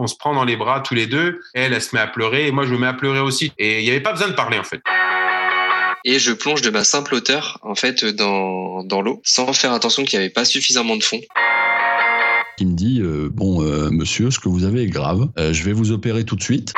on se prend dans les bras tous les deux. Elle, elle se met à pleurer et moi, je me mets à pleurer aussi. Et il n'y avait pas besoin de parler, en fait et je plonge de ma simple hauteur en fait dans, dans l'eau sans faire attention qu'il n'y avait pas suffisamment de fond. Il me dit euh, bon euh, monsieur ce que vous avez est grave euh, je vais vous opérer tout de suite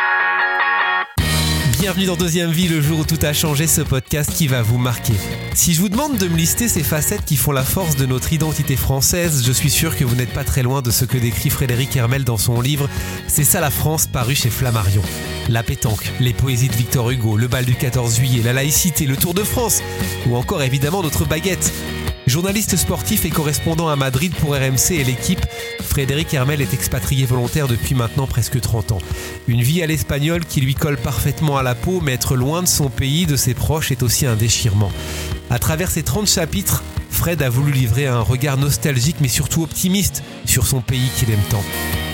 Bienvenue dans Deuxième Vie, le jour où tout a changé, ce podcast qui va vous marquer. Si je vous demande de me lister ces facettes qui font la force de notre identité française, je suis sûr que vous n'êtes pas très loin de ce que décrit Frédéric Hermel dans son livre C'est ça la France, paru chez Flammarion. La pétanque, les poésies de Victor Hugo, le bal du 14 juillet, la laïcité, le Tour de France, ou encore évidemment notre baguette. Journaliste sportif et correspondant à Madrid pour RMC et l'équipe, Frédéric Hermel est expatrié volontaire depuis maintenant presque 30 ans. Une vie à l'espagnol qui lui colle parfaitement à la peau, mais être loin de son pays, de ses proches, est aussi un déchirement. À travers ces 30 chapitres, Fred a voulu livrer un regard nostalgique mais surtout optimiste sur son pays qu'il aime tant.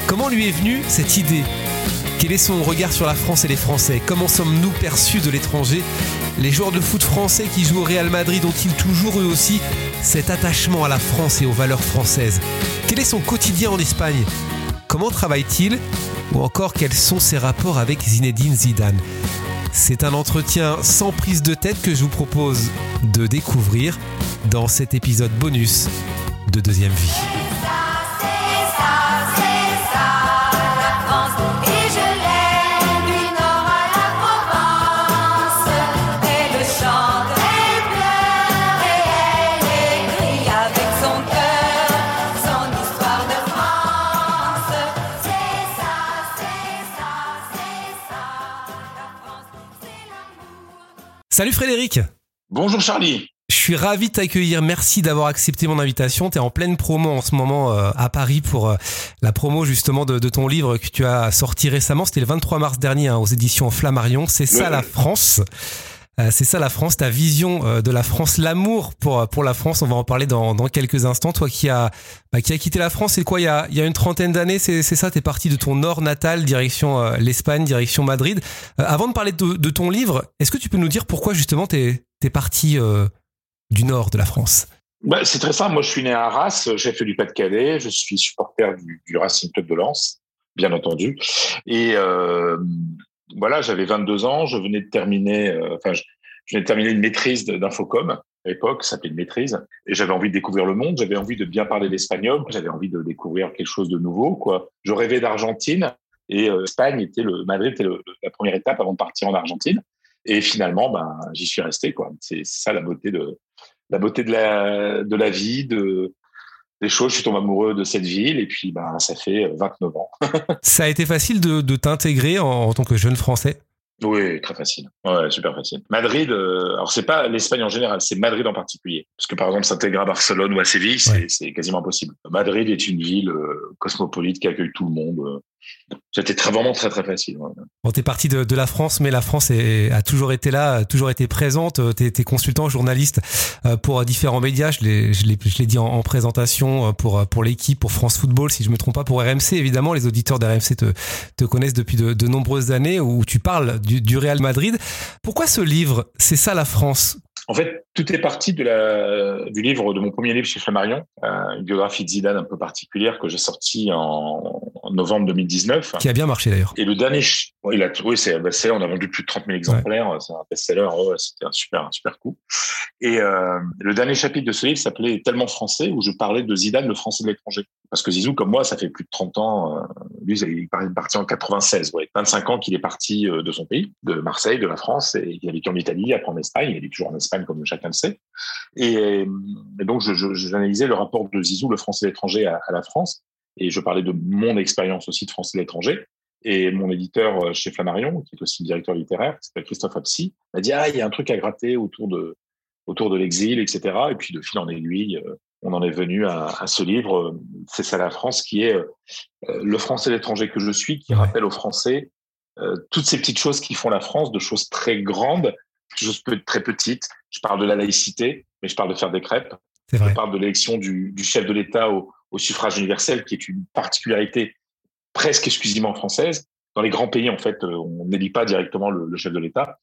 Comment lui est venue cette idée? Quel est son regard sur la France et les Français? Comment sommes-nous perçus de l'étranger? Les joueurs de foot français qui jouent au Real Madrid ont-ils toujours eux aussi cet attachement à la France et aux valeurs françaises? Quel est son quotidien en Espagne? Comment travaille-t-il? Ou encore quels sont ses rapports avec Zinedine Zidane? C'est un entretien sans prise de tête que je vous propose de découvrir dans cet épisode bonus de Deuxième Vie. Salut Frédéric. Bonjour Charlie. Je suis ravi de t'accueillir. Merci d'avoir accepté mon invitation. Tu es en pleine promo en ce moment euh, à Paris pour euh, la promo justement de, ton livre que tu as sorti récemment. C'était le 23 mars dernier hein, aux éditions Flammarion. C'est ça la France. Euh, c'est ça la France, ta vision euh, de la France, l'amour pour pour la France. On va en parler dans, dans quelques instants. Toi qui a bah, qui a quitté la France, c'est quoi il y a il y a une trentaine d'années, c'est c'est ça. T'es parti de ton nord natal, direction euh, l'Espagne, direction Madrid. avant de parler de, ton livre, est-ce que tu peux nous dire pourquoi justement t'es t'es parti du nord de la France? Bah, c'est très simple. Moi, je suis né à Arras, fait du Pas-de-Calais, je suis supporter du, Racing Club de Lens, bien entendu. Et euh, voilà, j'avais 22 ans, je venais de terminer, euh, enfin, je, venais de terminer une maîtrise d'infocom à l'époque, ça s'appelait une maîtrise, et j'avais envie de découvrir le monde, j'avais envie de bien parler l'espagnol, j'avais envie de découvrir quelque chose de nouveau, quoi. Je rêvais d'Argentine, et euh, Espagne était le, Madrid était la première étape avant de partir en Argentine, et finalement, ben, j'y suis resté, quoi. C'est ça la beauté de, la beauté de la, de la vie, de, des choses. Je suis tombé amoureux de cette ville et puis ben, ça fait 29 ans. ça a été facile de, de t'intégrer en, en, tant que jeune Français? Oui, très facile. Ouais, super facile. Madrid, euh, alors c'est pas l'Espagne en général, c'est Madrid en particulier. Parce que par exemple, s'intégrer à Barcelone ou à Séville, c'est quasiment impossible. Madrid est une ville euh, cosmopolite qui accueille tout le monde. Euh, c'était très, vraiment très, très facile. Ouais. Bon, t'es parti de, de, la France, mais la France est, a toujours été là, a toujours été présente. T'es es consultant, journaliste euh, pour différents médias. Je l'ai, je l'ai, dit en, en, présentation euh, pour, pour l'équipe, pour France Football, si je me trompe pas, pour RMC. Évidemment, les auditeurs d'RMC te, te connaissent depuis de, de nombreuses années où tu parles du, du Real Madrid. Pourquoi ce livre? C'est ça la France? En fait, tout est parti de la, du livre, de mon premier livre chez Flammarion, euh, une biographie de Zidane un peu particulière que j'ai sorti en, en, novembre 2019. Qui a bien marché d'ailleurs. Et le dernier, il a, oui, c'est un best-seller, on a vendu plus de 30 000 exemplaires, ouais. c'est un best-seller, oh, c'était un super, un super coup. Et euh, le dernier chapitre de ce livre s'appelait Tellement français, où je parlais de Zidane, le français de l'étranger. Parce que Zizou, comme moi, ça fait plus de 30 ans, euh, lui, il est parti en 96, ouais, 25 ans qu'il est parti euh, de son pays, de Marseille, de la France, et il a vécu en Italie, après en Espagne, il est toujours en Espagne, comme chacun le sait. Et, et donc, j'analysais le rapport de Zizou, le français de l'étranger, à, à la France, et je parlais de mon expérience aussi de français de l'étranger. Et mon éditeur euh, chez Flammarion, qui est aussi directeur littéraire, qui s'appelle Christophe Apsy, m'a dit ah il y a un truc à gratter autour de autour de l'exil, etc. Et puis de fil en aiguille, euh, on en est venu à, à ce livre, euh, c'est ça la France, qui est le français l'étranger que je suis, qui rappelle aux Français toutes ces petites choses qui font la France, de choses très grandes, de choses très petites. Je parle de la laïcité, mais je parle de faire des crêpes. Je parle de l'élection du, du, chef de l'État au, au suffrage universel, qui est une particularité presque exclusivement française. Dans les grands pays, en fait, euh, on n'élit pas directement le, chef de l'État.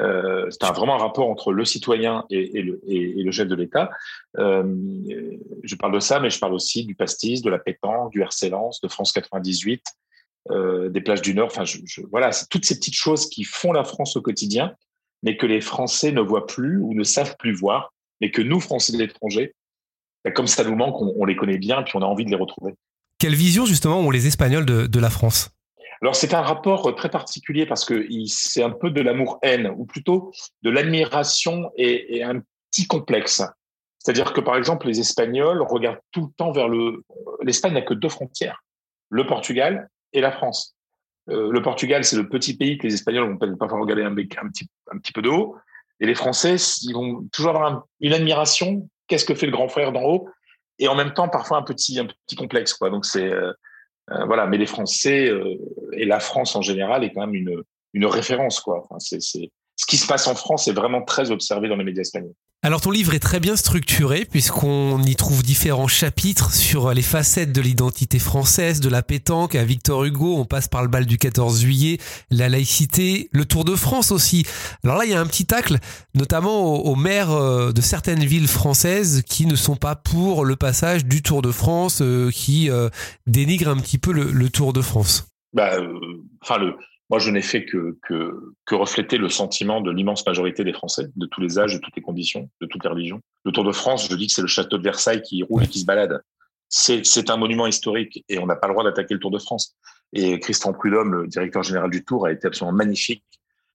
Euh, c'est un, vraiment un rapport entre le citoyen et, le, chef de l'État. Euh, je parle de ça, mais je parle aussi du pastis, de la pétanque, du RC Lens, de France 98, des plages du Nord. Enfin, voilà, c'est toutes ces petites choses qui font la France au quotidien, mais que les Français ne voient plus ou ne savent plus voir, mais que nous, Français de l'étranger, comme ça nous manque, on, les connaît bien, puis on a envie de les retrouver. Quelle vision justement ont les Espagnols de, la France? Alors c'est un rapport très particulier parce que c'est un peu de l'amour-haine, ou plutôt de l'admiration et, un petit complexe. C'est-à-dire que par exemple les Espagnols regardent tout le temps vers le. L'Espagne n'a que deux frontières, le Portugal et la France. Euh, le Portugal, c'est le petit pays que les Espagnols vont peut-être pas regarder un, un, petit, un petit peu de haut. Et les Français, ils vont toujours avoir une admiration. Qu'est-ce que fait le grand frère d'en haut? Et en même temps, parfois un petit, un petit complexe. Quoi. Donc c'est euh, euh, voilà. Mais les Français et la France en général est quand même une, une référence. Quoi. Enfin, c'est, ce qui se passe en France est vraiment très observé dans les médias espagnols. Alors ton livre est très bien structuré puisqu'on y trouve différents chapitres sur les facettes de l'identité française, de la pétanque à Victor Hugo, on passe par le bal du 14 juillet, la laïcité, le Tour de France aussi. Alors là il y a un petit tacle notamment aux, maires euh, de certaines villes françaises qui ne sont pas pour le passage du Tour de France, euh, qui euh, dénigrent un petit peu le, Tour de France. Bah, enfin le moi, je n'ai fait que, que, refléter le sentiment de l'immense majorité des Français, de tous les âges, de toutes les conditions, de toutes les religions. Le Tour de France, je dis que c'est le château de Versailles qui roule et qui se balade. C'est un monument historique et on n'a pas le droit d'attaquer le Tour de France. Et Christian Prudhomme, le directeur général du Tour, a été absolument magnifique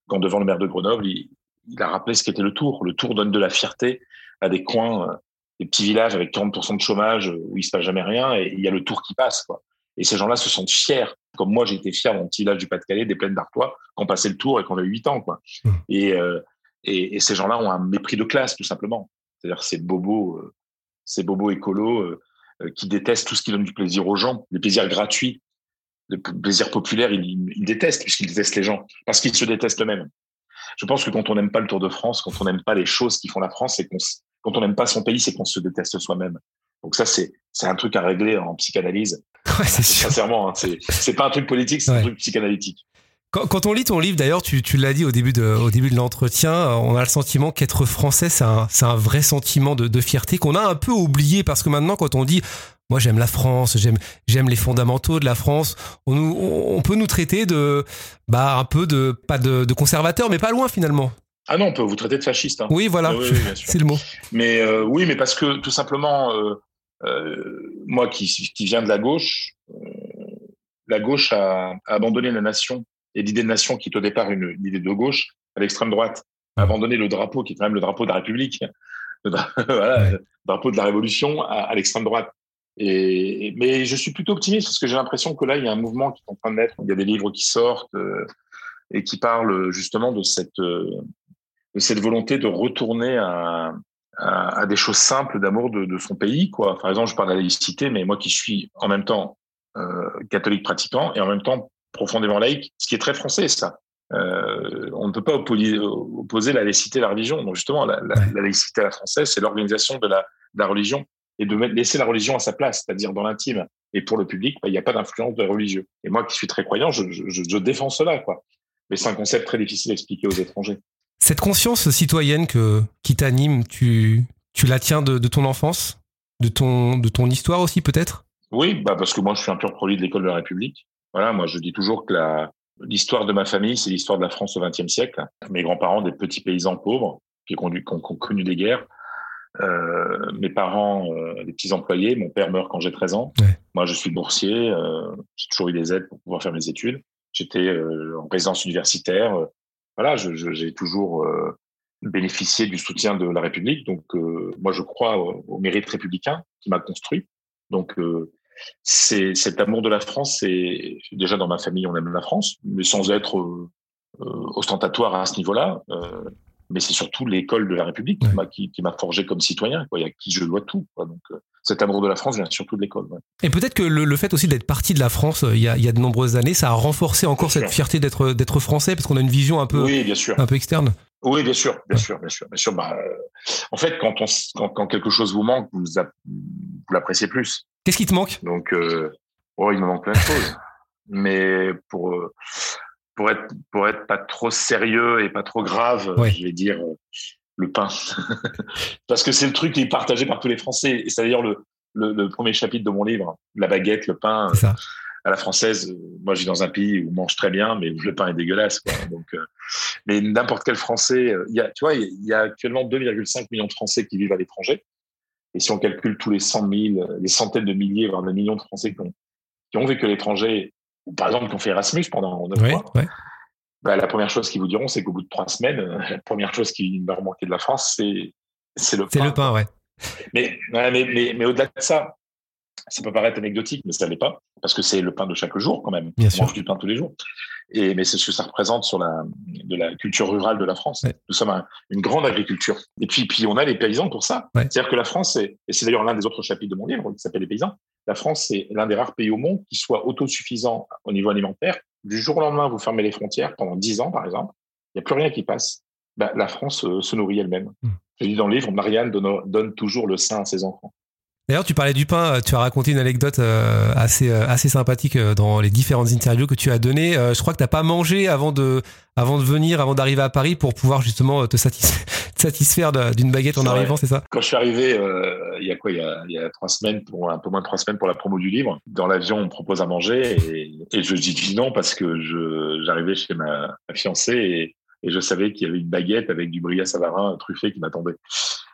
quand, devant le maire de Grenoble, il, il a rappelé ce qu'était le Tour. Le Tour donne de la fierté à des coins, euh, des petits villages avec 40% de chômage où il se passe jamais rien et il y a le Tour qui passe. Quoi. Et ces gens-là se sentent fiers comme moi, j'ai été fier dans mon petit village du Pas-de-Calais, des plaines d'Artois, qu'on passait le tour et qu'on avait 8 ans. Quoi. Mmh. Euh, et, et, ces gens-là ont un mépris de classe, tout simplement. C'est-à-dire ces bobos, euh, ces bobos écolos euh, qui détestent tout ce qui donne du plaisir aux gens, les plaisirs gratuits, les plaisirs populaires, ils, ils détestent, puisqu'ils détestent les gens, parce qu'ils se détestent eux-mêmes. Je pense que quand on n'aime pas le Tour de France, quand on n'aime pas les choses qui font la France, c'est qu'on, quand on n'aime pas son pays, c'est qu'on se déteste soi-même. Donc ça, c'est, c'est un truc à régler en psychanalyse. Ouais, c'est. Sincèrement, hein, c'est, c'est pas un truc politique, c'est un truc psychanalytique. Quand, quand, on lit ton livre, d'ailleurs, tu, tu l'as dit au début de, au début de l'entretien, on a le sentiment qu'être français, c'est un, un vrai sentiment de, de fierté qu'on a un peu oublié parce que maintenant, quand on dit, moi j'aime la France, j'aime, j'aime les fondamentaux de la France, on, on peut nous traiter de, bah, un peu de, pas de, de conservateur, mais pas loin finalement. Ah non, on peut vous traiter de fasciste. Hein. Oui, voilà, c'est le mot. Mais euh, oui, mais parce que tout simplement, euh, euh, moi qui, qui viens de la gauche, euh, la gauche a, abandonné la nation et l'idée de nation qui est au départ une, idée de gauche à l'extrême droite, a abandonné le drapeau qui est quand même le drapeau de la République, le, drapeau de la Révolution à, l'extrême droite. Et, mais je suis plutôt optimiste parce que j'ai l'impression que là, il y a un mouvement qui est en train de naître. Il y a des livres qui sortent euh, et qui parlent justement de cette, de cette volonté de retourner à, à, des choses simples d'amour de, de, son pays. Quoi. Par exemple, je parle de la laïcité, mais moi qui suis en même temps euh, catholique pratiquant et en même temps profondément laïque, ce qui est très français, ça. Euh, on ne peut pas opposer, la laïcité à la religion. Donc justement, la, la, la laïcité à la française, c'est l'organisation de la, de la, religion et de laisser la religion à sa place, c'est-à-dire dans l'intime. Et pour le public, bah, il n'y a pas d'influence de religieux. Et moi qui suis très croyant, je, je, je défends cela. Quoi. Mais c'est un concept très difficile à expliquer aux étrangers. Cette conscience citoyenne que, qui t'anime, tu, tu la tiens de, de, ton enfance de ton, de ton histoire aussi peut-être? Oui, bah parce que moi je suis un pur produit de l'école de la République. Voilà, moi je dis toujours que la, l'histoire de ma famille, c'est l'histoire de la France au XXe siècle. Mes grands-parents, des petits paysans pauvres qui, ont, qui ont connu des guerres. Euh, mes parents, euh, des petits employés. Mon père meurt quand j'ai 13 ans. Moi, je suis boursier. Euh, j'ai toujours eu des aides pour pouvoir faire mes études. J'étais en résidence universitaire voilà, j'ai toujours euh, bénéficié du soutien de la République. Donc, euh, moi, je crois au, mérite républicain qui m'a construit. Donc, euh, c'est cet amour de la France. C'est déjà dans ma famille, on aime la France, mais sans être ostentatoire à ce niveau-là mais c'est surtout l'école de la République qui m'a forgé comme citoyen, quoi, et à qui je dois tout. Quoi. Donc, euh, cet amour de la France vient surtout de l'école. Ouais. Et peut-être que le, le, fait aussi d'être parti de la France euh, il y, a, il y a de nombreuses années, ça a renforcé encore cette fierté d'être d'être français, parce qu'on a une vision un peu, oui, bien sûr. un peu externe. Oui, bien sûr, bien sûr, bien sûr, bien sûr. Bah, euh, en fait, quand, on, quand, quand, quelque chose vous manque, vous, vous l'appréciez plus. Qu'est-ce qui te manque? Donc, euh, oh, il me manque plein de choses. Mais pour pour être pour être pas trop sérieux et pas trop grave, je vais dire euh, le pain, parce que c'est le truc qui est partagé par tous les Français. Et c'est d'ailleurs le, le, le, premier chapitre de mon livre, la baguette, le pain. à la française. Moi, je vis dans un pays où on mange très bien, mais où le pain est dégueulasse. Quoi. Donc, mais n'importe quel Français, il y a, tu vois, il y a actuellement 2,5 millions de Français qui vivent à l'étranger. Et si on calcule tous les 100 000, les centaines de milliers, voire des millions de Français qui ont, qui ont vécu à l'étranger, par exemple qui ont fait Erasmus pendant 9 mois, bah, la première chose qu'ils vous diront, c'est qu'au bout de trois semaines, la première chose qui va remonter de la France, c'est, c'est le pain. C'est le pain, ouais. Mais, mais, mais, mais au-delà de ça, ça peut paraître anecdotique, mais ça l'est pas, parce que c'est le pain de chaque jour quand même. Bien on sûr. mange du pain tous les jours. Et mais c'est ce que ça représente sur la de la culture rurale de la France. Ouais. Nous sommes un- une grande agriculture. Et puis puis on a les paysans pour ça. Ouais. C'est-à-dire que la France, est, et c'est d'ailleurs l'un des autres chapitres de mon livre qui s'appelle Les paysans. La France, c'est l'un des rares pays au monde qui soit autosuffisant au niveau alimentaire. Du jour au lendemain, vous fermez les frontières pendant 10 ans, par exemple, il n'y a plus rien qui passe. Bah, la France euh, se nourrit elle-même. Mm. Je dis dans le livre, Marianne donne, donne toujours le sein à ses enfants. D'ailleurs, tu parlais du pain, euh, tu as raconté une anecdote euh, assez, euh, assez sympathique dans les différentes interviews que tu as données. Je crois que tu n'as pas mangé avant de, avant de venir, avant d'arriver à Paris pour pouvoir justement te, satisfaire, te satisfaire de- d'une baguette en arrivant, c'est ça? Quand je suis arrivé, euh, il y a quoi? Il y a, il y a trois semaines, pour un peu moins de trois semaines pour la promo du livre. Dans l'avion, on me propose à manger et, et je dis non parce que je j'arrivais chez ma, ma fiancée et, et je savais qu'il y avait une baguette avec du brillat savarin truffé qui m'attendait.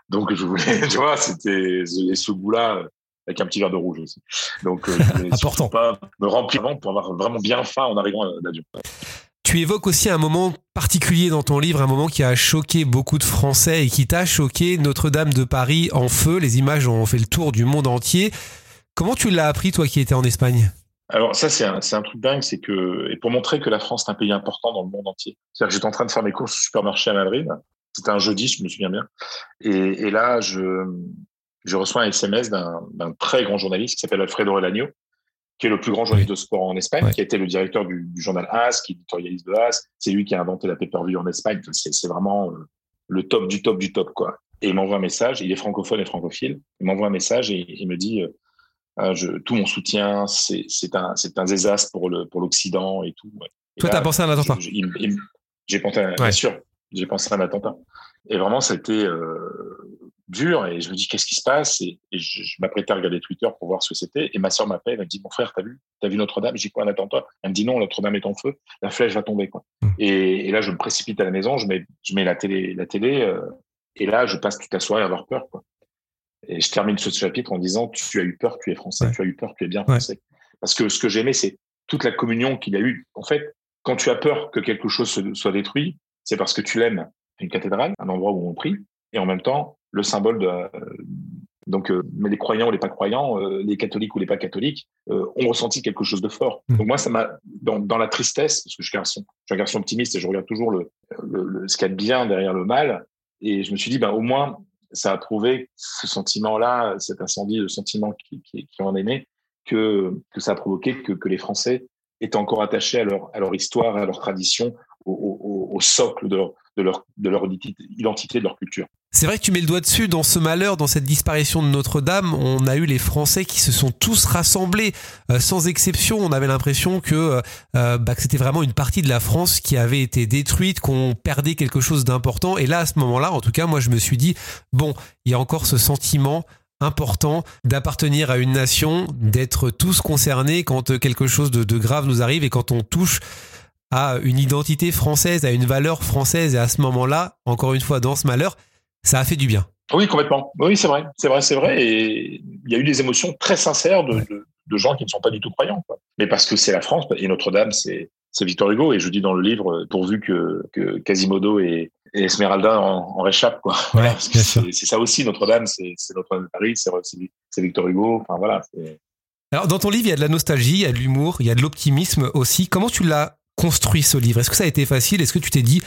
Donc je voulais, tu vois, c'était ce goût-là euh, avec un petit verre de rouge aussi. Donc euh, je voulais Important. pas me remplir pour avoir vraiment bien faim en arrivant à l'avion. Tu évoques aussi un moment particulier dans ton livre, un moment qui a choqué beaucoup de Français et qui t'a choqué, Notre-Dame de Paris en feu. Les images ont fait le tour du monde entier. Comment tu l'as appris, toi qui étais en Espagne? Alors ça, c'est un, un truc dingue, c'est que, et pour montrer que la France est un pays important dans le monde entier. C'est-à-dire que j'étais en train de faire mes courses au supermarché à Madrid. C'était un jeudi, je me souviens bien. Et, et là, je, je reçois un SMS d'un très grand journaliste qui s'appelle Alfredo Relagno, qui est le plus grand journaliste de sport en Espagne, Ouais. qui a été le directeur du, du journal AS, qui éditorialise de AS. C'est lui qui a inventé la pay-per-view en Espagne. C'est vraiment euh, le top du top du top, quoi. Et il m'envoie un message. Il est francophone et francophile. Il m'envoie un message et il me dit, euh, ah, je, tout mon soutien, c'est un, c'est un désastre pour le pour l'Occident et tout. Et Toi, t'as pensé à un attentat je- je- il- il- J'ai pensé, à, Ouais. bien sûr, j'ai pensé à un attentat. Et vraiment, c'était euh, dur. Et je me dis, qu'est-ce qui se passe? Et, et je, je m'apprêtais à regarder Twitter pour voir ce que c'était. Et ma soeur m'appelle, elle me dit, mon frère, t'as vu? T'as vu Notre-Dame? J'ai quoi, un attentat Elle me dit, non, Notre-Dame est en feu. La flèche va tomber. Quoi. Mm. Et, et là, je me précipite à la maison, je mets, je mets la télé, la télé euh, et là, je passe toute la soirée à avoir peur. Quoi. Et je termine ce chapitre en disant, tu as eu peur, tu es français. Ouais. Tu as eu peur, tu es bien Ouais. français. Parce que ce que j'aimais, c'est toute la communion qu'il y a eu. En fait, quand tu as peur que quelque chose se- soit détruit, c'est parce que tu l'aimes. Une cathédrale, un endroit où on prie, et en même temps, le symbole de. euh, donc, euh, mais les croyants ou les pas croyants, euh, les catholiques ou les pas catholiques, ont ressenti quelque chose de fort. Mm. Donc moi, ça m'a dans, dans la tristesse, parce que je suis, un garçon, je suis un garçon optimiste et je regarde toujours le, le, le- ce qu'il y a de bien derrière le mal. Et je me suis dit, ben au moins, ça a prouvé ce sentiment-là, cet incendie, le sentiment qui, qui, qui en est né, que, que ça a provoqué que, que les Français étaient encore attachés à leur, à leur histoire, à leur tradition, au, socle de leur, de leur, de leur identité, de leur culture. C'est vrai que tu mets le doigt dessus dans ce malheur, dans cette disparition de Notre-Dame. On a eu les Français qui se sont tous rassemblés, euh, sans exception. On avait l'impression que, euh, bah, que c'était vraiment une partie de la France qui avait été détruite, qu'on perdait quelque chose d'important. Et là, à ce moment-là, en tout cas, moi, je me suis dit, bon, il y a encore ce sentiment important d'appartenir à une nation, d'être tous concernés quand euh, quelque chose de grave nous arrive et quand on touche à une identité française, à une valeur française. Et à ce moment-là, encore une fois, dans ce malheur, ça a fait du bien. Oui, complètement. Oui, c'est vrai, c'est vrai, c'est vrai. Et il y a eu des émotions très sincères de, de, de gens qui ne sont pas du tout croyants. Quoi. Mais parce que c'est la France et Notre-Dame, c'est c'est Victor Hugo. Et je dis dans le livre, pourvu que, que Quasimodo et, et Esmeralda en, en réchappent. Quoi. Ouais, c'est ça aussi, Notre-Dame, c'est c'est Notre-Dame de Paris, c'est Victor Hugo. Enfin voilà. Alors, dans ton livre, il y a de la nostalgie, il y a de l'humour, il y a de l'optimisme aussi. Comment tu l'as construit ce livre Est-ce que ça a été facile? Est-ce que tu t'es dit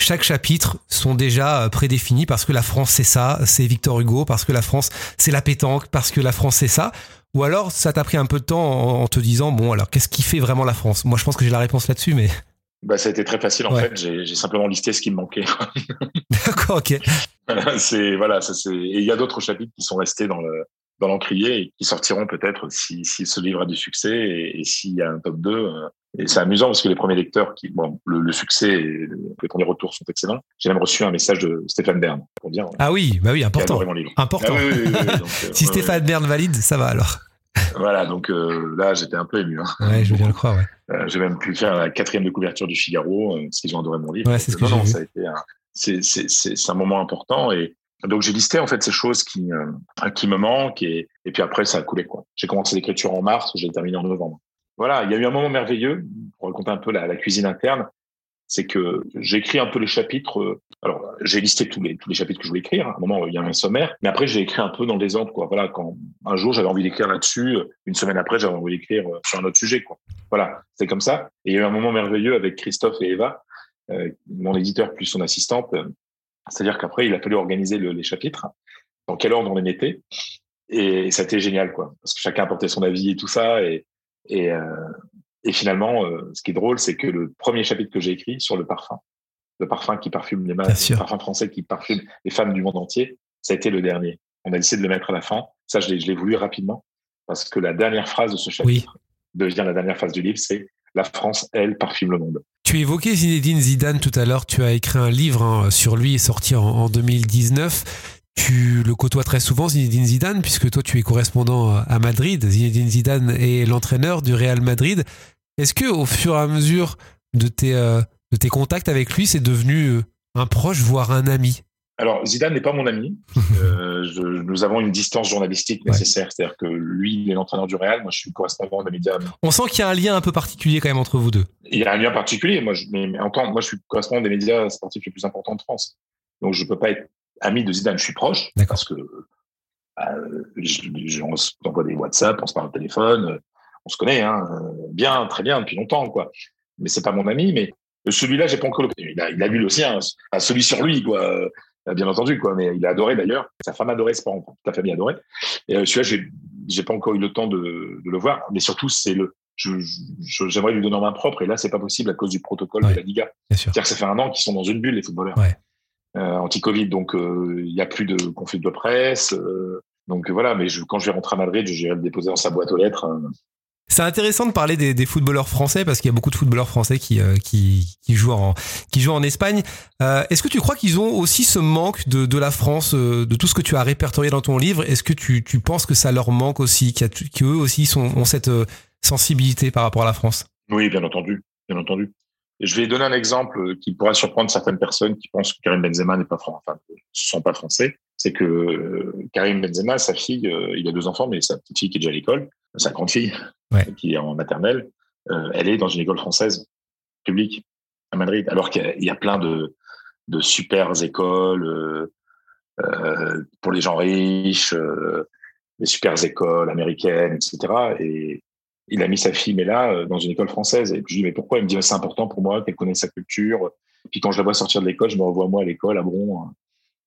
chaque chapitre sont déjà euh, prédéfinis parce que la France c'est ça, c'est Victor Hugo, parce que la France c'est la pétanque, parce que la France c'est ça? Ou alors ça t'a pris un peu de temps en, te disant bon alors qu'est-ce qui fait vraiment la France? Moi je pense que j'ai la réponse là-dessus, mais Bah, ça a été très facile en Ouais. fait. J'ai j'ai simplement listé ce qui me manquait. d'accord, ok. c'est voilà, ça c'est. Et il y a d'autres chapitres qui sont restés dans le dans l'encrier et qui sortiront peut-être si, si ce livre a du succès et, et s'il y a un top 2. euh, Et c'est amusant parce que les premiers lecteurs, qui, bon, le, le succès et le- les premiers retours sont excellents. J'ai même reçu un message de Stéphane Bern pour dire Ah oui, bah oui, important. Important. Ah oui, oui, oui, oui, donc, euh, Si Stéphane Bern valide, ça va alors. voilà, donc euh, là, j'étais un peu ému. Hein. Ouais, je veux bien le croire. Ouais. Euh, j'ai même pu faire la quatrième de couverture du Figaro, euh, parce qu'ils ont adoré mon livre. Ouais, c'est ce que non, j'ai non, vu. ça a été un, c'est, c'est, c'est, c'est un moment important et donc j'ai listé en fait ces choses qui euh, qui me manquent et, et puis après ça a coulé quoi. J'ai commencé l'écriture en mars, j'ai terminé en novembre. Voilà, il y a eu un moment merveilleux pour raconter un peu la, cuisine interne, c'est que j'ai écrit un peu les chapitres. euh, alors j'ai listé tous les tous les chapitres que je voulais écrire. À un moment il y a un sommaire, mais après j'ai écrit un peu dans le désordre quoi. Voilà, quand un jour j'avais envie d'écrire là-dessus, euh, une semaine après j'avais envie d'écrire sur un autre sujet quoi. Voilà, c'est comme ça. Et il y a eu un moment merveilleux avec Christophe et Eva, mon éditeur plus son assistante. C'est-à-dire qu'après, il a fallu organiser le- les chapitres, dans quel ordre on les mettait. Et ça a été génial, quoi. Parce que chacun apportait son avis et tout ça. Et, et, euh, et finalement, euh, ce qui est drôle, c'est que le premier chapitre que j'ai écrit sur le parfum, le parfum qui parfume les masses, le parfum français qui parfume les femmes du monde entier, ça a été le dernier. On a décidé de le mettre à la fin. Ça, je l'ai je l'ai voulu rapidement. Parce que la dernière phrase de ce chapitre devient la dernière phrase du livre, c'est La France, elle, parfume le monde. Tu évoquais Zinedine Zidane tout à l'heure. Tu as écrit un livre hein, sur lui, sorti en, en 2019. Tu le côtoies très souvent, Zinedine Zidane, puisque toi, tu es correspondant à Madrid. Zinedine Zidane est l'entraîneur du Real Madrid. Est-ce que, au fur et à mesure de tes, euh, contacts avec lui, c'est devenu euh, un proche, voire un ami? Alors, Zidane n'est pas mon ami. Euh, je- nous avons une distance journalistique Ouais. nécessaire. C'est-à-dire que lui, il est l'entraîneur du Real. Moi, je suis correspondant des médias. On sent qu'il y a un lien un peu particulier quand même entre vous deux. Il y a un lien particulier. Moi, je, mais, en moi, je suis correspondant des médias sportifs les plus importants de France. Donc, je peux pas être ami de Zidane. Je suis proche parce que euh, je- je- on se envoie des WhatsApp, on se parle au téléphone, euh, on se connaît, hein, euh, bien, très bien, depuis longtemps, quoi. Mais c'est pas mon ami. Mais celui-là, j'ai pas encore. le- Il a, il a lu le sien, à celui sur lui, quoi. Euh, Bien entendu, quoi. Mais il a adoré d'ailleurs. Sa femme adorait, c'est pas toute la famille adorait. Et euh, celui-là, j'ai, j'ai pas encore eu le temps de, de le voir. Mais surtout, c'est le. je- je- j'aimerais lui donner en main propre et là c'est pas possible à cause du protocole Ouais. de la Liga. Bien sûr. C'est-à-dire que ça fait un an qu'ils sont dans une bulle les footballeurs. Ouais. Euh, anti-Covid, donc euh, il y a plus de conflits de presse. euh, donc voilà, mais je, quand je vais rentrer à Madrid, j'irai le déposer dans sa boîte aux lettres. C'est intéressant de parler des, footballeurs français parce qu'il y a beaucoup de footballeurs français qui, euh, jouent, en, Espagne. Euh, Est-ce que tu crois qu'ils ont aussi ce manque de, la France, euh, de tout ce que tu as répertorié dans ton livre? Est-ce que tu, penses que ça leur manque aussi, qu'eux aussi ont cette sensibilité par rapport à la France? Oui, bien entendu, bien entendu. Je vais donner un exemple qui pourra surprendre certaines personnes qui pensent que Karim Benzema n'est pas français, enfin, ne sont pas français. C'est que Karim Benzema, sa fille, il a deux enfants, mais sa petite fille qui est déjà à l'école, sa grande fille, Ouais. qui est en maternelle, euh, elle est dans une école française publique à Madrid, alors qu'il y a- il y a plein de, de super écoles euh, euh, pour les gens riches, des super écoles américaines, etc. Et il a mis sa fille, mais là, dans une école française. Et puis je lui dis, mais pourquoi? Il me dit, c'est important pour moi qu'elle connaisse sa culture. Puis quand je la vois sortir de l'école, je me revois moi à l'école, à Bron.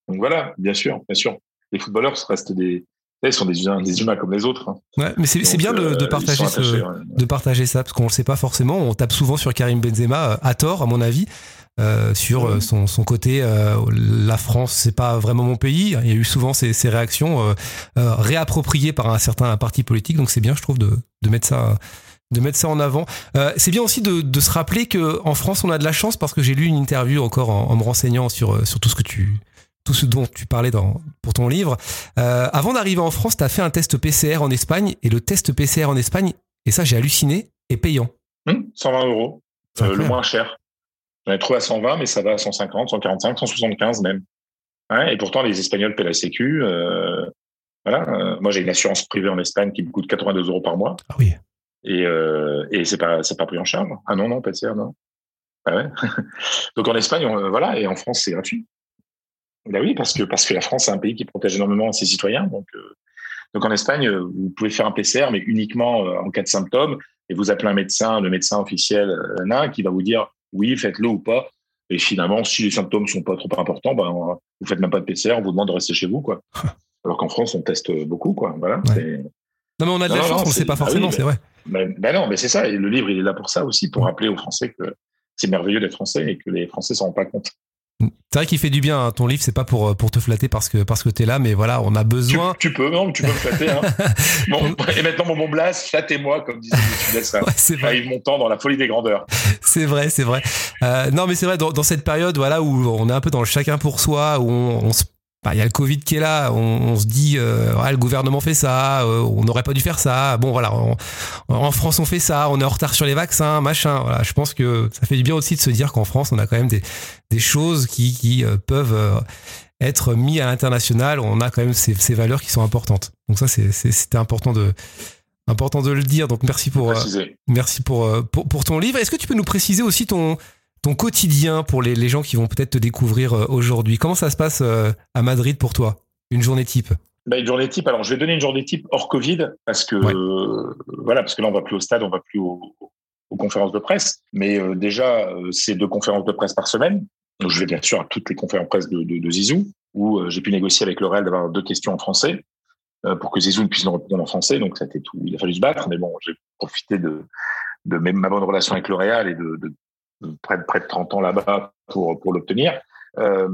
Donc voilà, bien sûr, bien sûr. Les footballeurs restent des, ils sont des humains, des humains comme les autres. hein. ouais, Mais c'est bien de, euh, de partager ce, ouais. de partager ça parce qu'on le sait pas forcément. On tape souvent sur Karim Benzema euh, à tort, à mon avis, euh, sur euh, son, son côté. euh, la France, c'est pas vraiment mon pays. Il y a eu souvent ces, ces réactions réappropriées par un certain parti politique. Donc c'est bien, je trouve, de, de mettre ça. De mettre ça en avant. C'est bien aussi de, de se rappeler que en France, on a de la chance parce que j'ai lu une interview encore en, en me renseignant sur, sur tout ce que tu, tout ce dont tu parlais dans, pour ton livre. Euh, avant d'arriver en France, tu as fait un test PCR en Espagne et le test PCR en Espagne, et ça j'ai halluciné, est payant. Hum, 120 euros, C'est euh, le moins cher. J'en ai trouvé à 120, mais ça va à 150, 145, 175 même. Ouais, et pourtant, les Espagnols paient la Sécu. euh, voilà. moi, j'ai une assurance privée en Espagne qui me coûte 82 euros par mois. Ah oui. Et, et c'est pas, c'est pas pris en charge. Ah non, non, PCR, non. Ah ouais. Donc en Espagne, on- voilà, et en France, c'est gratuit. Ben oui, parce que, parce que la France, c'est un pays qui protège énormément ses citoyens. Donc, euh, donc en Espagne, euh, vous pouvez faire un PCR, mais uniquement euh, en cas de symptômes, et vous appelez un médecin, le médecin officiel, nain, qui va vous dire oui, faites-le ou pas. Et finalement, si les symptômes sont pas trop importants, ben, vous faites même pas de PCR, on vous demande de rester chez vous, quoi. Alors qu'en France, on teste beaucoup, quoi. Voilà. Ouais. Non mais on a de la non, chance, on c'est- sait pas ah forcément, oui, c'est vrai. Ben, ben non, mais c'est ça. Et le livre, il est là pour ça aussi, pour rappeler aux Français que c'est merveilleux d'être français et que les Français s'en rendent pas compte. C'est vrai qu'il fait du bien, hein, ton livre, c'est pas pour, pour te flatter parce que, parce que t'es là, mais voilà, on a besoin. tu peux, non, tu peux me flatter. Hein. Bon, et maintenant, mon bon Blas, flattez-moi, comme disait M. Dessin. Ouais, c'est vrai. Yves Montand dans La folie des grandeurs. C'est vrai, c'est vrai. Euh, non, mais c'est vrai, dans, dans cette période voilà, où on est un peu dans le chacun pour soi, où on, on se bah, il y a le Covid qui est là, on, se dit, euh, le gouvernement fait ça, euh, on n'aurait pas dû faire ça. Bon, voilà, en France on fait ça, on est en retard sur les vaccins, machin. Voilà, je pense que ça fait du bien aussi de se dire qu'en France on a quand même des, des choses qui, qui euh, peuvent être mis à l'international. On a quand même ces, ces, valeurs qui sont importantes. Donc ça, c'était important de important de le dire. Donc merci pour merci pour, pour, pour ton livre. Est-ce que tu peux nous préciser aussi ton ton quotidien pour les, les gens qui vont peut-être te découvrir euh, aujourd'hui? Comment ça se passe euh, à Madrid pour toi? Une journée type? Bah, une journée type. Alors, je vais donner une journée type hors Covid parce que voilà, parce que là, on va plus au stade, on va plus aux conférences de presse. Mais euh, déjà, c'est deux conférences de presse par semaine. Donc, je vais bien sûr à toutes les conférences de presse de, de, de Zizou où j'ai pu négocier avec le Real d'avoir deux questions en français pour que Zizou puisse nous répondre en français. Donc, ça a été tout. Il a fallu se battre, mais bon, j'ai profité de, de ma bonne relation avec le Real et de, de, près de près de 30 ans là-bas pour pour l'obtenir. Euh,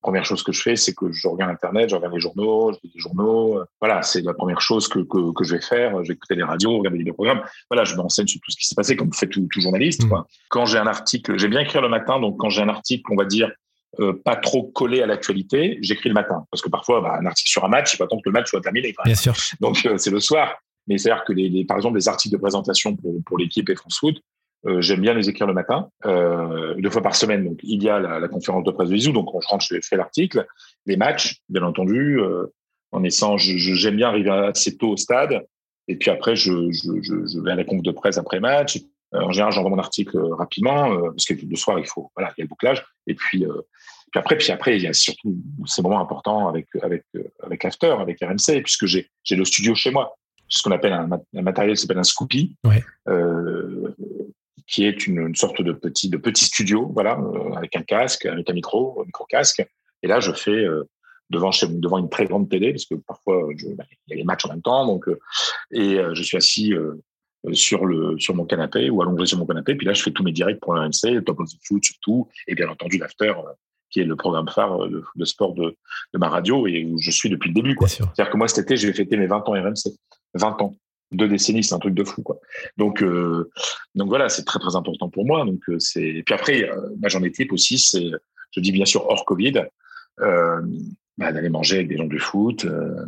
première chose que je fais, c'est que je regarde Internet, je regarde les journaux, je lis les journaux. Voilà, c'est la première chose que, que, que, je vais faire. Je vais écouter les radios, regarder les programmes. Voilà, je me renseigne sur tout ce qui s'est passé, comme fait tout, tout journaliste. Mmh. Quoi. Quand j'ai un article, j'aime bien écrire le matin, donc quand j'ai un article, on va dire, euh, pas trop collé à l'actualité, j'écris le matin. Parce que parfois, bah, un article sur un match, il faut attendre que le match soit terminé. Bien sûr. Donc, euh, c'est le soir. Mais c'est-à-dire que, les, les, par exemple, les articles de présentation pour, pour l'équipe et France Foot, euh, J'aime bien les écrire le matin, euh, deux fois par semaine. Donc, il y a la, la conférence de presse de Zizou, donc je rentre, je fais l'article, les matchs, bien entendu. Euh, en essence, j'aime bien arriver assez tôt au stade, et puis après, je, je, je, je vais à la conf de presse après match. En général, j'envoie mon article rapidement, parce que le soir, il faut, voilà, il y a le bouclage. Et puis, puis après, puis après, il y a surtout ces moments importants avec avec avec After, avec RMC, puisque j'ai j'ai le studio chez moi ce qu'on appelle un, un matériel s'appelle un Scoopy, ouais. euh, qui est une, une, sorte de petit, de petit studio, voilà, euh, avec un casque, avec un micro, un micro casque. Et là, je fais euh, devant chez, devant une très grande télé, parce que parfois bah, il y a les matchs en même temps, donc euh, et je suis assis sur le sur mon canapé ou allongé sur mon canapé. Puis là, je fais tous mes directs pour l'AMC, Top of the Foot surtout, et bien entendu l'After qui est le programme phare de, de sport de, de, ma radio et où je suis depuis le début. C'est-à-dire que moi, cet été, je vais fêter mes 20 ans RMC. 20 ans deux décennies, c'est un truc de fou, quoi. Donc, euh, donc voilà, c'est très très important pour moi. Donc euh, c'est. Et puis après, euh, ma journée type aussi, c'est, je dis bien sûr hors Covid, euh, bah, d'aller manger avec des gens du foot, euh,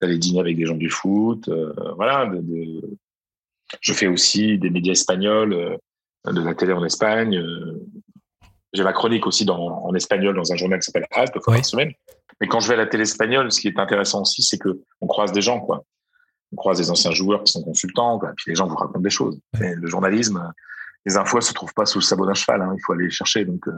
d'aller dîner avec des gens du foot, voilà. De, de... Je fais aussi des médias espagnols, de la télé en Espagne. J'ai ma chronique aussi dans, en espagnol dans un journal qui s'appelle fois oui. par semaine. Mais quand je vais à la télé espagnole, ce qui est intéressant aussi, c'est que on croise des gens, quoi on croise des anciens joueurs qui sont consultants, quoi. puis les gens vous racontent des choses. Le journalisme, les infos ne se trouvent pas sous le sabot d'un cheval, hein. il faut aller les chercher. Donc, euh,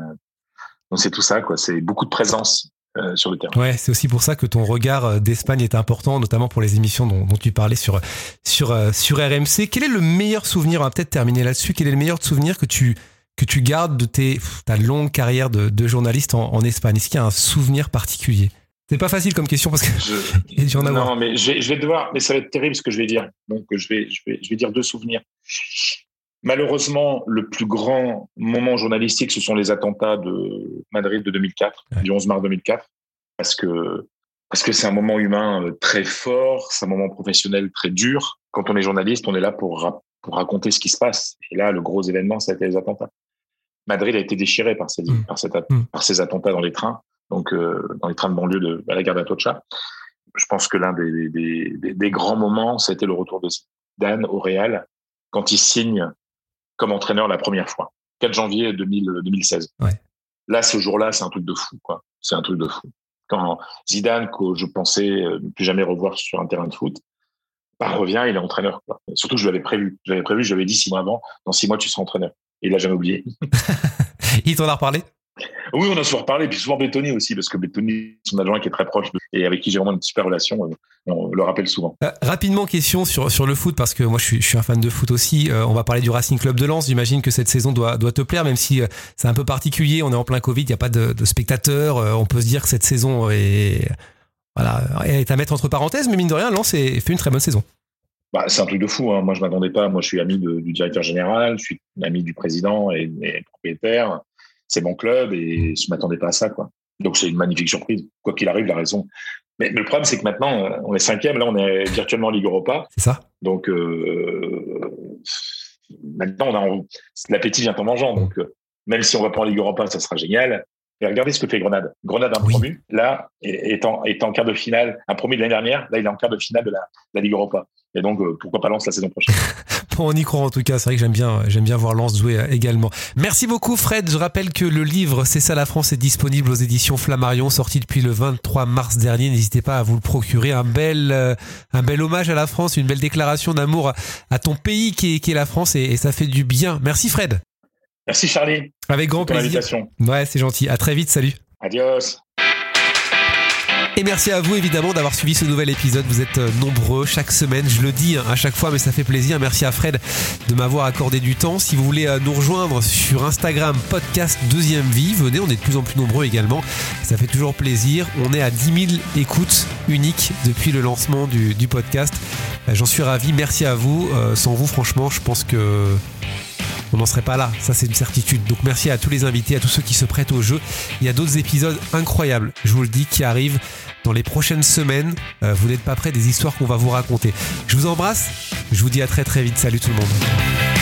donc c'est tout ça, quoi. C'est beaucoup de présence. Euh, sur le terrain. Ouais, c'est aussi pour ça que ton regard euh, d'Espagne est important, notamment pour les émissions dont, dont tu parlais sur sur sur RMC. Quel est le meilleur souvenir? On va peut-être terminer là-dessus. Quel est le meilleur souvenir que tu que tu gardes de tes, ta longue carrière de, de journaliste en, en Espagne? Est-ce qu'il y a un souvenir particulier? C'est pas facile comme question parce que je, non, mais je vais, je vais, devoir, mais ça va être terrible ce que je vais dire. Donc je vais, je vais, je vais dire deux souvenirs. Malheureusement, le plus grand moment journalistique, ce sont les attentats de Madrid de 2004, ouais. du 11 mars 2004, parce que parce que c'est un moment humain euh, très fort, c'est un moment professionnel très dur. Quand on est journaliste, on est là pour pour raconter ce qui se passe. Et là, le gros événement, ça a été les attentats. Madrid a été déchiré par ces, mmh. par, cette, mmh. par ces attentats dans les trains donc euh, dans les trains de banlieue de à la gare d'Atocha. Je pense que l'un des, des, des, des, grands moments, c'était le retour de Dan au Real quand il signe comme entraîneur la première fois, 4 janvier 2000, 2016. Ouais. Là, ce jour-là, c'est un truc de fou, quoi. C'est un truc de fou. Quand Zidane, que je pensais euh, ne plus jamais revoir sur un terrain de foot, bah, revient, il est entraîneur. Quoi. Surtout, je l'avais prévu. Je l'avais prévu, je l'avais dit six mois avant. Dans six mois, tu seras entraîneur. Et il l'a jamais oublié. il t'en a reparlé? Oui, on a souvent parlé, puis souvent Bétoni aussi, parce que Bétoni, son adjoint qui est très proche de, et avec qui j'ai vraiment une super relation, euh, on le rappelle souvent. Euh, rapidement, question sur, sur le foot, parce que moi je suis, je suis un fan de foot aussi. Euh, on va parler du Racing Club de Lens. J'imagine que cette saison doit, doit te plaire, même si c'est un peu particulier. On est en plein Covid, il n'y a pas de, de spectateurs. Euh, on peut se dire que cette saison est, voilà, est à mettre entre parenthèses, mais mine de rien, Lens fait une très bonne saison. Bah, c'est un truc de fou. Hein. Moi, je m'attendais pas. Moi, je suis ami de, du directeur général, je suis ami du président et, et propriétaire c'est mon club et je m'attendais pas à ça, quoi. Donc c'est une magnifique surprise. Quoi qu'il arrive, la raison. Mais, mais, le problème, c'est que maintenant, euh, on est cinquième, là, on est virtuellement en Ligue Europa. C'est ça. Donc euh, maintenant, on a l'appétit vient en mangeant. Donc euh, même si on va pas en Ligue Europa, ça sera génial. Et regardez ce que fait Grenade. Grenade un Oui. promu, là, est en, est en quart de finale, un promu de l'année dernière, là, il est en quart de finale de la, de la Ligue Europa. Et donc, euh, pourquoi pas Lens la saison prochaine? Bon, on y croit en tout cas, c'est vrai que j'aime bien, j'aime bien voir Lance jouer euh, également. Merci beaucoup Fred, je rappelle que le livre C'est ça la France est disponible aux éditions Flammarion, sorti depuis le 23 mars dernier, n'hésitez pas à vous le procurer, un bel, euh, un bel hommage à la France, une belle déclaration d'amour à, ton pays qui est, qui est la France et, et ça fait du bien. Merci Fred, Merci Charlie avec grand plaisir. Ouais, c'est gentil, à très vite, salut. Adios. Et merci à vous évidemment d'avoir suivi ce nouvel épisode. Vous êtes euh, nombreux chaque semaine, je le dis hein, à chaque fois, mais ça fait plaisir. Merci à Fred de m'avoir accordé du temps. Si vous voulez euh, nous rejoindre sur Instagram, podcast Deuxième Vie, venez, on est de plus en plus nombreux également. Ça fait toujours plaisir. On est à 10 000 écoutes uniques depuis le lancement du, podcast. Euh, J'en suis ravi. Merci à vous. Sans vous, franchement, je pense que on n'en serait pas là, ça c'est une certitude. Donc merci à tous les invités, à tous ceux qui se prêtent au jeu. Il y a d'autres épisodes incroyables, je vous le dis, qui arrivent dans les prochaines semaines. Euh, vous n'êtes pas prêts des histoires qu'on va vous raconter. Je vous embrasse, je vous dis à très très vite. Salut tout le monde.